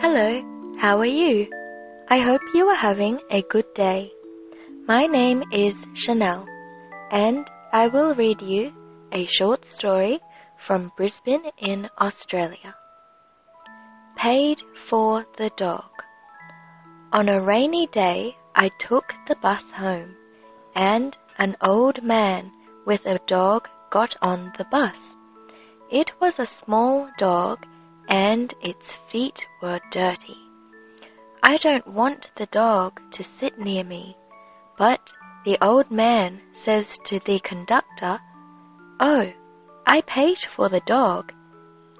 Hello, how are you? I hope you are having a good day. My name is Chanel, and I will read you a short story from Brisbane in Australia. Paid for the dog. On a rainy day, I took the bus home, and an old man with a dog got on the bus. It was a small dog and its feet were dirty. I don't want the dog to sit near me, but the old man says to the conductor, Oh, I paid for the dog.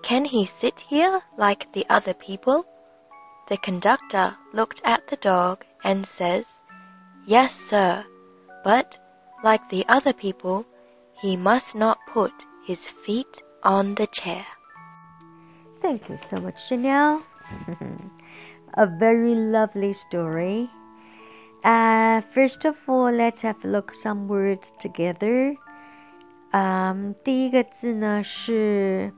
Can he sit here like the other people? The conductor looked at the dog and says, Yes, sir, but like the other people, he must not put his feet on the chair. Thank you so much, Chanel. a very lovely story. Uh, first of all, let's have a look some words together. Um, 第一个字呢是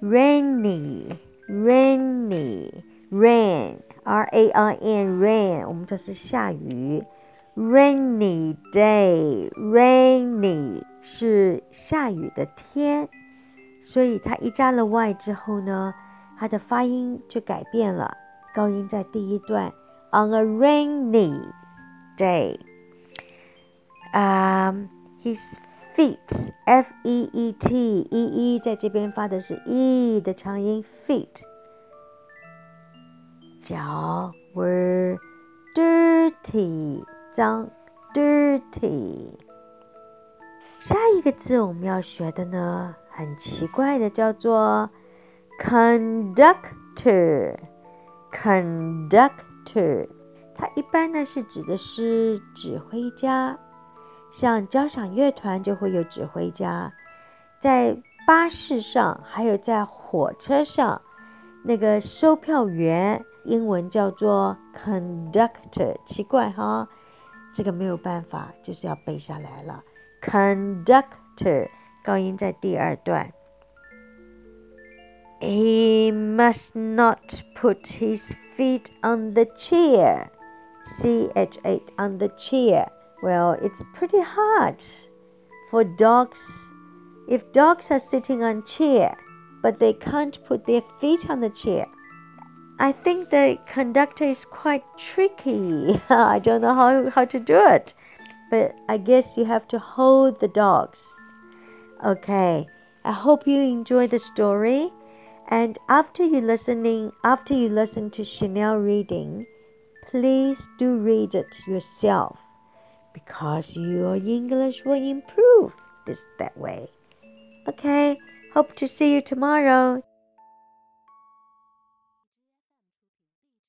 rainy, rainy, rain, r a i n, rain，我们这是下雨。rainy day, rainy 是下雨的天，所以它一加了 y 之后呢，它的发音就改变了，高音在第一段。On a rainy day, um, his feet, f e e t, e e 在这边发的是 e 的长音，feet，脚 were dirty。脏，dirty。 下一个字我们要学的呢，很奇怪的，叫做 conductor。conductor，它一般呢是指的是指挥家，像交响乐团就会有指挥家，在巴士上还有在火车上，那个售票员英文叫做 conductor，奇怪哈。这个没有办法，就是要背下来了。Conductor 高音在第二段。He must not put his feet on the chair. CH8 on the chair. Well, it's pretty hard for dogs. If dogs are sitting on chair, but they can't put their feet on the chair, I think the conductor is quite tricky. I don't know how, how to do it. But I guess you have to hold the dogs. Okay. I hope you enjoy the story. And after you listening, after you listen to Chanel reading, please do read it yourself because your English will improve this that way. Okay, hope to see you tomorrow.